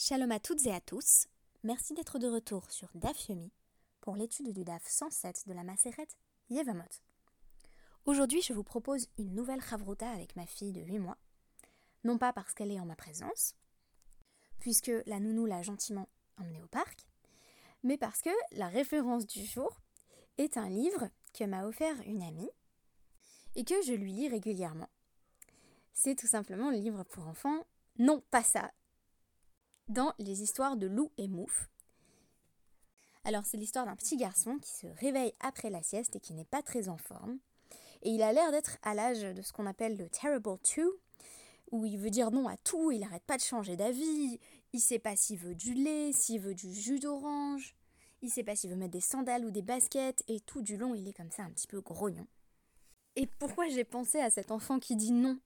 Shalom à toutes et à tous. Merci d'être de retour sur DAF Yomi pour l'étude du DAF 107 de la Maseret Yevamot. Aujourd'hui, je vous propose une nouvelle Chavruta avec ma fille de 8 mois. Non pas parce qu'elle est en ma présence, puisque la nounou l'a gentiment emmenée au parc, mais parce que la référence du jour est un livre que m'a offert une amie et que je lui lis régulièrement. C'est tout simplement le livre pour enfants. Non, pas ça, dans les histoires de loup et mouf. Alors c'est l'histoire d'un petit garçon qui se réveille après la sieste et qui n'est pas très en forme. Et il a l'air d'être à l'âge de ce qu'on appelle le Terrible Two, où il veut dire non à tout, il n'arrête pas de changer d'avis, il sait pas s'il veut du lait, s'il veut du jus d'orange, il sait pas s'il veut mettre des sandales ou des baskets, et tout du long il est comme ça un petit peu grognon. Et pourquoi j'ai pensé à cet enfant qui dit non?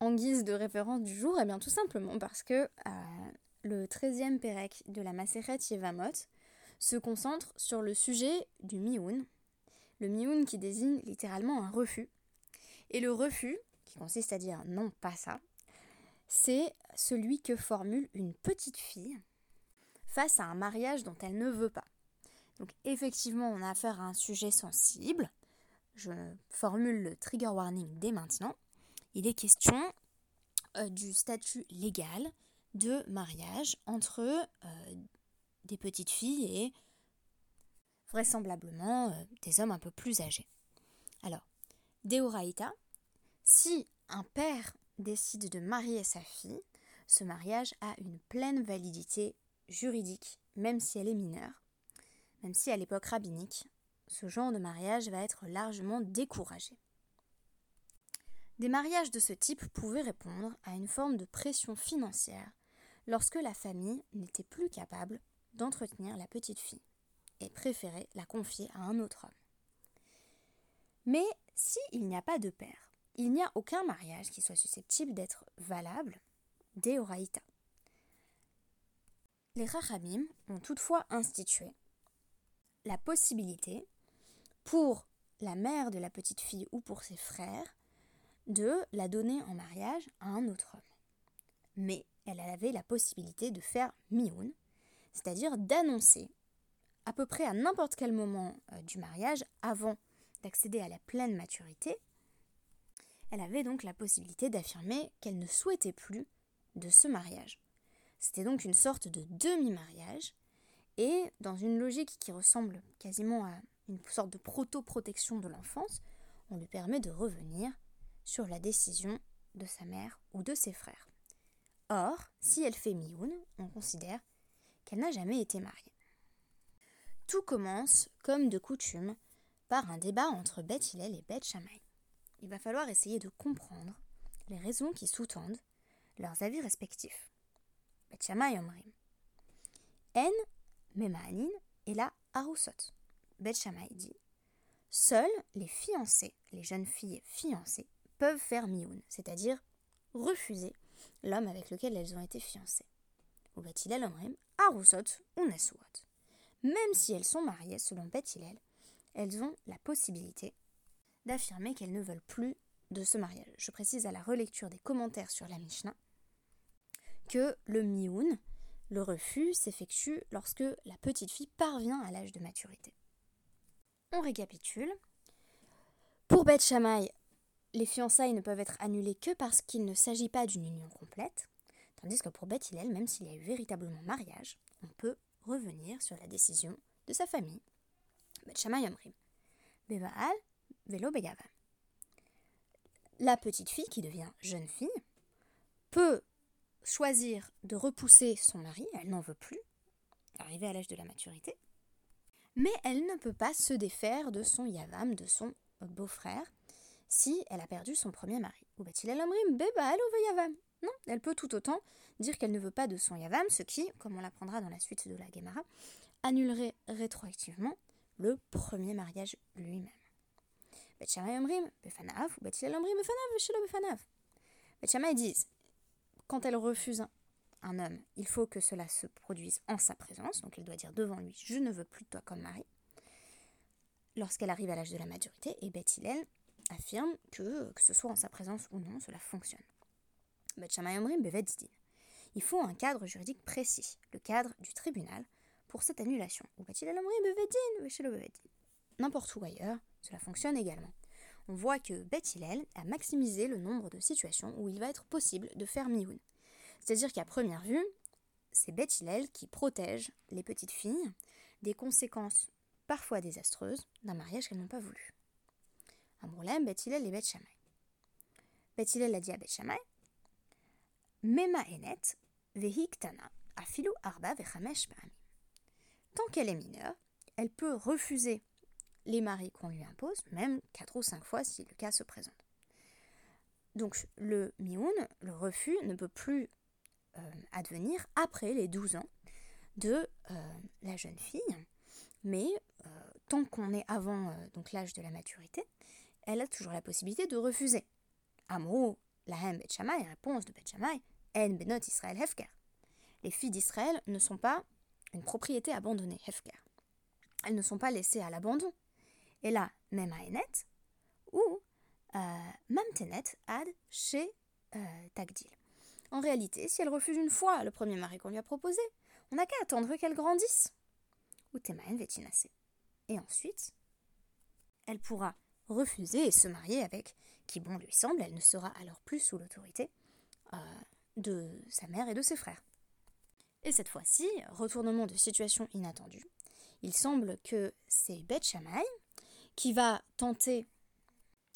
En guise de référence du jour Eh bien tout simplement parce que euh, le 13e Pérec de la Maseret Yevamot se concentre sur le sujet du mioun. Le mioun qui désigne littéralement un refus. Et le refus, qui consiste à dire non, pas ça, c'est celui que formule une petite fille face à un mariage dont elle ne veut pas. Donc effectivement, on a affaire à un sujet sensible. Je formule le trigger warning dès maintenant il est question euh, du statut légal de mariage entre euh, des petites filles et vraisemblablement euh, des hommes un peu plus âgés. Alors, Deoraita, si un père décide de marier sa fille, ce mariage a une pleine validité juridique, même si elle est mineure, même si à l'époque rabbinique, ce genre de mariage va être largement découragé. Des mariages de ce type pouvaient répondre à une forme de pression financière lorsque la famille n'était plus capable d'entretenir la petite fille et préférait la confier à un autre homme. Mais s'il n'y a pas de père, il n'y a aucun mariage qui soit susceptible d'être valable des Oraïta. Les Rachamim ont toutefois institué la possibilité pour la mère de la petite fille ou pour ses frères de la donner en mariage à un autre homme. Mais elle avait la possibilité de faire mioun, c'est-à-dire d'annoncer à peu près à n'importe quel moment euh, du mariage, avant d'accéder à la pleine maturité, elle avait donc la possibilité d'affirmer qu'elle ne souhaitait plus de ce mariage. C'était donc une sorte de demi-mariage, et dans une logique qui ressemble quasiment à une sorte de proto-protection de l'enfance, on lui permet de revenir sur la décision de sa mère ou de ses frères. Or, si elle fait mioun, on considère qu'elle n'a jamais été mariée. Tout commence, comme de coutume, par un débat entre Beth Hillel et Beth Shammai. Il va falloir essayer de comprendre les raisons qui sous-tendent leurs avis respectifs. Beth Shammai Omrim. En Memaanin et la Arusot. Beth Shammai dit Seules les fiancées, les jeunes filles fiancées, peuvent faire mioun, c'est-à-dire refuser l'homme avec lequel elles ont été fiancées. Ou Bethilel Omrim, Arusot ou Nesuot. Même si elles sont mariées, selon Bethilel, elles ont la possibilité d'affirmer qu'elles ne veulent plus de ce mariage. Je précise à la relecture des commentaires sur la Mishnah que le mioun, le refus, s'effectue lorsque la petite fille parvient à l'âge de maturité. On récapitule. Pour Beth les fiançailles ne peuvent être annulées que parce qu'il ne s'agit pas d'une union complète, tandis que pour Beth Hillel, même s'il y a eu véritablement mariage, on peut revenir sur la décision de sa famille. La petite fille, qui devient jeune fille, peut choisir de repousser son mari, elle n'en veut plus, arriver à l'âge de la maturité, mais elle ne peut pas se défaire de son yavam, de son beau-frère, si elle a perdu son premier mari. Ou Non, elle peut tout autant dire qu'elle ne veut pas de son yavam, ce qui, comme on l'apprendra dans la suite de la Gemara, annulerait rétroactivement le premier mariage lui-même. Bet disent, quand elle refuse un homme, il faut que cela se produise en sa présence, donc elle doit dire devant lui, je ne veux plus de toi comme mari. Lorsqu'elle arrive à l'âge de la maturité, et Beth affirme que, que ce soit en sa présence ou non, cela fonctionne. il faut un cadre juridique précis, le cadre du tribunal, pour cette annulation. N'importe où ailleurs, cela fonctionne également. On voit que Beth a maximisé le nombre de situations où il va être possible de faire mioun. C'est-à-dire qu'à première vue, c'est Beth qui protège les petites filles des conséquences parfois désastreuses d'un mariage qu'elles n'ont pas voulu. Beth Mema enet vehiktana afilu arba vechamesh Tant qu'elle est mineure, elle peut refuser les maris qu'on lui impose, même quatre ou cinq fois si le cas se présente. Donc le mioun, le refus, ne peut plus euh, advenir après les 12 ans de euh, la jeune fille, mais euh, tant qu'on est avant donc l'âge de la maturité, elle a toujours la possibilité de refuser. Amrou, la hem Bet réponse de Bet En Benot Israël Hefker. Les filles d'Israël ne sont pas une propriété abandonnée, Hefker. Elles ne sont pas laissées à l'abandon. Et là, même à Enet, ou Mamtenet ad chez Tagdil. En réalité, si elle refuse une fois le premier mari qu'on lui a proposé, on n'a qu'à attendre qu'elle grandisse. Ou Et ensuite, elle pourra refuser et se marier avec qui bon lui semble, elle ne sera alors plus sous l'autorité euh, de sa mère et de ses frères. Et cette fois-ci, retournement de situation inattendue, il semble que c'est Beth qui va tenter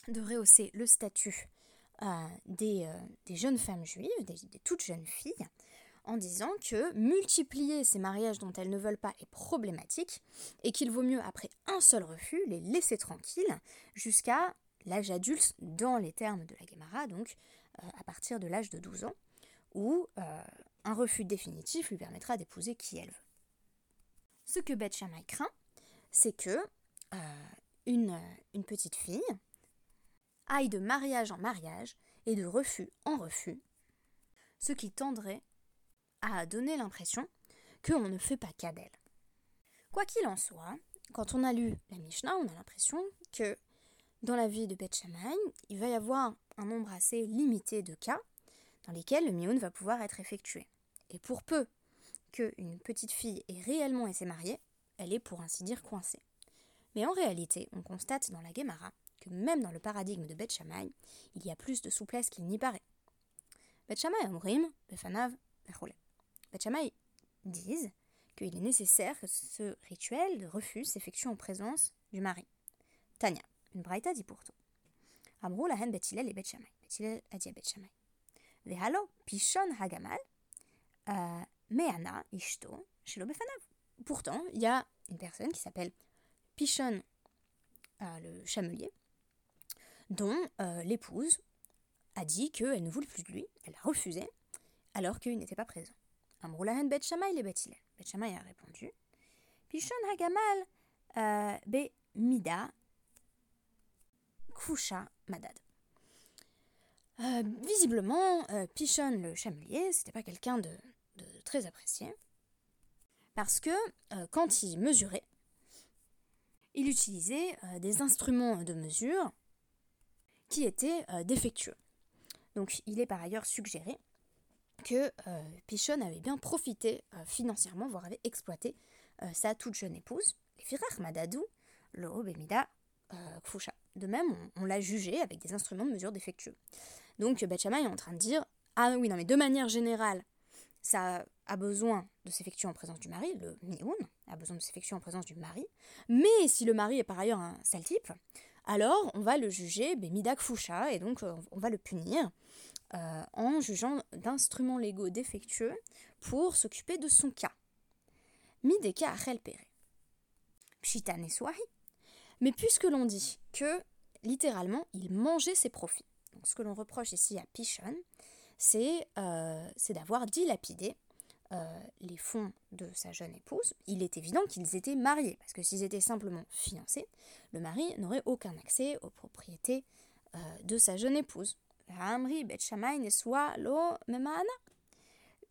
de rehausser le statut euh, des, jeunes femmes juives, des, toutes jeunes filles, en disant que multiplier ces mariages dont elles ne veulent pas est problématique et qu'il vaut mieux, après un seul refus, les laisser tranquilles jusqu'à l'âge adulte dans les termes de la Gemara, donc euh, à partir de l'âge de 12 ans, où euh, un refus définitif lui permettra d'épouser qui elle veut. Ce que Beth Shammai craint, c'est que une, une petite fille aille de mariage en mariage et de refus en refus, ce qui tendrait à donner l'impression qu'on ne fait pas cas d'elle. Quoi qu'il en soit, quand on a lu la Mishnah, on a l'impression que dans la vie de Beth Shammai, il va y avoir un nombre assez limité de cas dans lesquels le mioun va pouvoir être effectué. Et pour peu qu'une petite fille ait réellement été mariée, elle est pour ainsi dire coincée. Mais en réalité, on constate dans la Gemara que même dans le paradigme de Beth Shammai, il y a plus de souplesse qu'il n'y paraît. Beth Shammai befanav, Shammai disent qu'il est nécessaire que ce rituel de refus s'effectue en présence du mari. Tanya, une braïta dit pourtant. Amrou lahen Bet et Bet Shammai. Bet a dit à Bet Shammai. Vehalo pishon hagamal euh, meana ishto shelo befanav. Pourtant, il y a une personne qui s'appelle Pichon, euh, le chamelier, dont euh, l'épouse a dit qu'elle ne voulait plus de lui, elle a refusé, alors qu'il n'était pas présent. Shamay a répondu Pishon hagamal euh, be mida kfusha madad. Euh, visiblement, Pichon le chamelier, c'était pas quelqu'un de, très apprécié, parce que quand il mesurait, il utilisait des instruments de mesure qui était euh, défectueux. Donc il est par ailleurs suggéré que euh, Pichon avait bien profité euh, financièrement, voire avait exploité sa toute jeune épouse, les Firar Madadou, le Obemida Kfusha. De même, on, l'a jugé avec des instruments de mesure défectueux. Donc Bachama est en train de dire Ah oui, non, mais de manière générale, ça a besoin de s'effectuer en présence du mari, le Mioun a besoin de s'effectuer en présence du mari, mais si le mari est par ailleurs un sale type, alors on va le juger Midak Foucha et donc euh, on va le punir euh, en jugeant d'instruments légaux défectueux pour s'occuper de son cas. Mideka Achel Swahi. Mais puisque l'on dit que littéralement il mangeait ses profits, ce que l'on reproche ici à Pichon, c'est euh, d'avoir dilapidé les fonds de sa jeune épouse, il est évident qu'ils étaient mariés, parce que s'ils étaient simplement fiancés, le mari n'aurait aucun accès aux propriétés euh, de sa jeune épouse.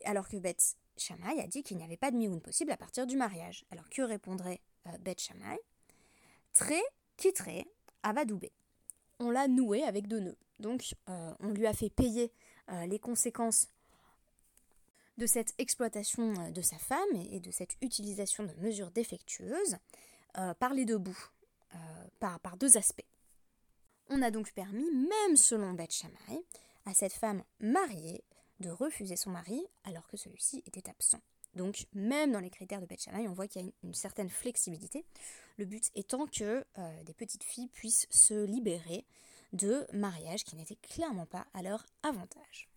Alors que Beth Shammai a dit qu'il n'y avait pas de mioun possible à partir du mariage. Alors que répondrait euh, Beth Shammai Très, très, avadoubé. On l'a noué avec deux nœuds. Donc on lui a fait payer les conséquences de cette exploitation euh, de sa femme et de cette utilisation de mesures défectueuses euh, par les deux bouts, euh, par, deux aspects. On a donc permis, même selon Beth Shammai, à cette femme mariée de refuser son mari alors que celui-ci était absent. Donc même dans les critères de Beth on voit qu'il y a une, certaine flexibilité, le but étant que des petites filles puissent se libérer de mariages qui n'étaient clairement pas à leur avantage.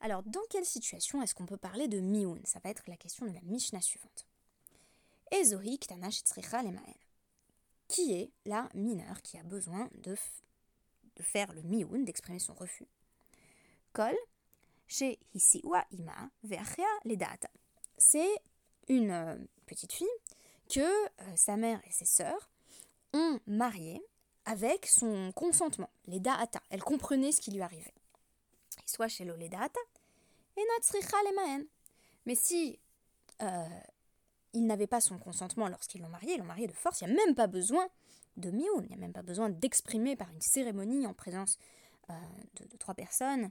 Alors, dans quelle situation est-ce qu'on peut parler de miun Ça va être la question de la Mishnah suivante. Ezori Qui est la mineure qui a besoin de, de faire le miun, d'exprimer son refus? Kol, chez hisiwa ima le data. C'est une euh, petite fille que euh, sa mère et ses sœurs ont mariée avec son consentement, les data. Elle comprenait ce qui lui arrivait Mais si euh, il n'avait pas son consentement lorsqu'ils l'ont marié, ils l'ont marié de force, il n'y a même pas besoin de mioun, il n'y a même pas besoin d'exprimer par une cérémonie en présence euh, de, trois personnes,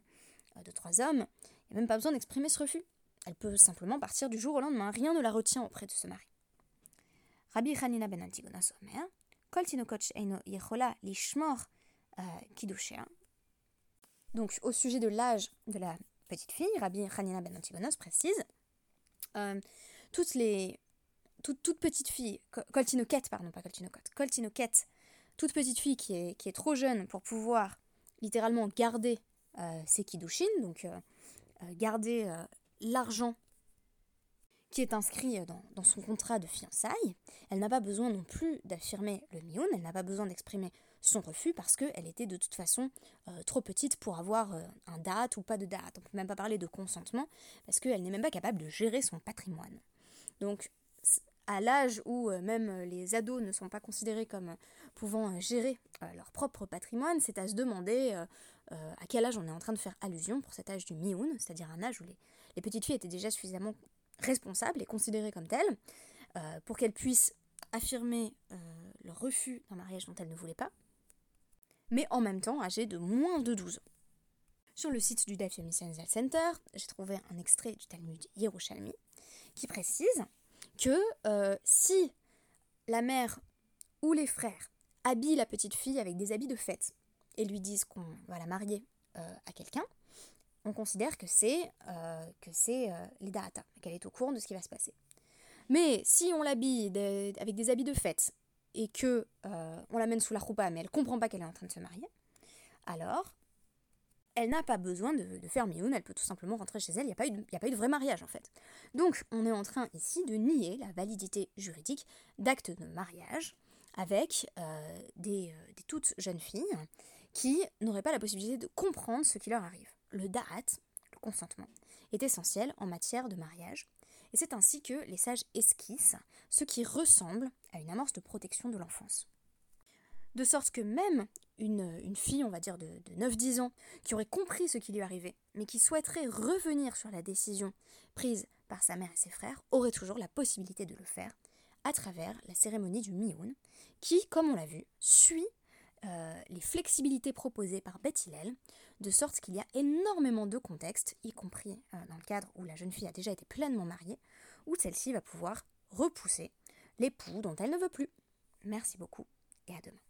euh, de trois hommes, il n'y a même pas besoin d'exprimer ce refus. Elle peut simplement partir du jour au lendemain, rien ne la retient auprès de ce mari. Rabbi Hanina ben Antigona Somer, Kol Tinokot Eino Yechola Lishmor donc, au sujet de l'âge de la petite fille, Rabbi Hanina ben Antigonos précise euh, toutes les toute, toute petite fille, coltinoquette, pardon, pas coltinocote, coltinoquette, toute petite fille qui est, qui est trop jeune pour pouvoir littéralement garder euh, ses kiddushin, donc euh, garder l'argent qui est inscrit dans, dans, son contrat de fiançailles, elle n'a pas besoin non plus d'affirmer le mioun, elle n'a pas besoin d'exprimer son refus parce qu'elle était de toute façon euh, trop petite pour avoir euh, un date ou pas de date. On peut même pas parler de consentement parce qu'elle n'est même pas capable de gérer son patrimoine. Donc à l'âge où euh, même les ados ne sont pas considérés comme pouvant gérer leur propre patrimoine, c'est à se demander à quel âge on est en train de faire allusion pour cet âge du mioun, c'est-à-dire un âge où les, les, petites filles étaient déjà suffisamment responsables et considérées comme telles pour qu'elles puissent affirmer leur refus d'un mariage dont elles ne voulaient pas, mais en même temps âgé de moins de 12 ans. Sur le site du Daf Yomi Center, j'ai trouvé un extrait du Talmud Yerushalmi qui précise que euh, si la mère ou les frères habillent la petite fille avec des habits de fête et lui disent qu'on va la marier euh, à quelqu'un, on considère que c'est euh, que c'est l'idata, qu'elle est au courant de ce qui va se passer. Mais si on l'habille avec des habits de fête et que euh, on l'amène sous la roupa, mais elle comprend pas qu'elle est en train de se marier, alors elle n'a pas besoin de, faire mioun, elle peut tout simplement rentrer chez elle, il n'y a, pas eu de, a eu vrai mariage en fait. Donc on est en train ici de nier la validité juridique d'actes de mariage avec euh, des, euh, des, toutes jeunes filles qui n'auraient pas la possibilité de comprendre ce qui leur arrive. Le da'at, le consentement, est essentiel en matière de mariage et c'est ainsi que les sages esquissent ce qui ressemble à une amorce de protection de l'enfance. De sorte que même une, fille, on va dire de, 9-10 ans, qui aurait compris ce qui lui arrivait, mais qui souhaiterait revenir sur la décision prise par sa mère et ses frères, aurait toujours la possibilité de le faire à travers la cérémonie du Mioun, qui, comme on l'a vu, suit euh, les flexibilités proposées par Beth de sorte qu'il y a énormément de contextes, y compris euh, dans le cadre où la jeune fille a déjà été pleinement mariée, où celle-ci va pouvoir repousser l'époux dont elle ne veut plus. Merci beaucoup et à demain.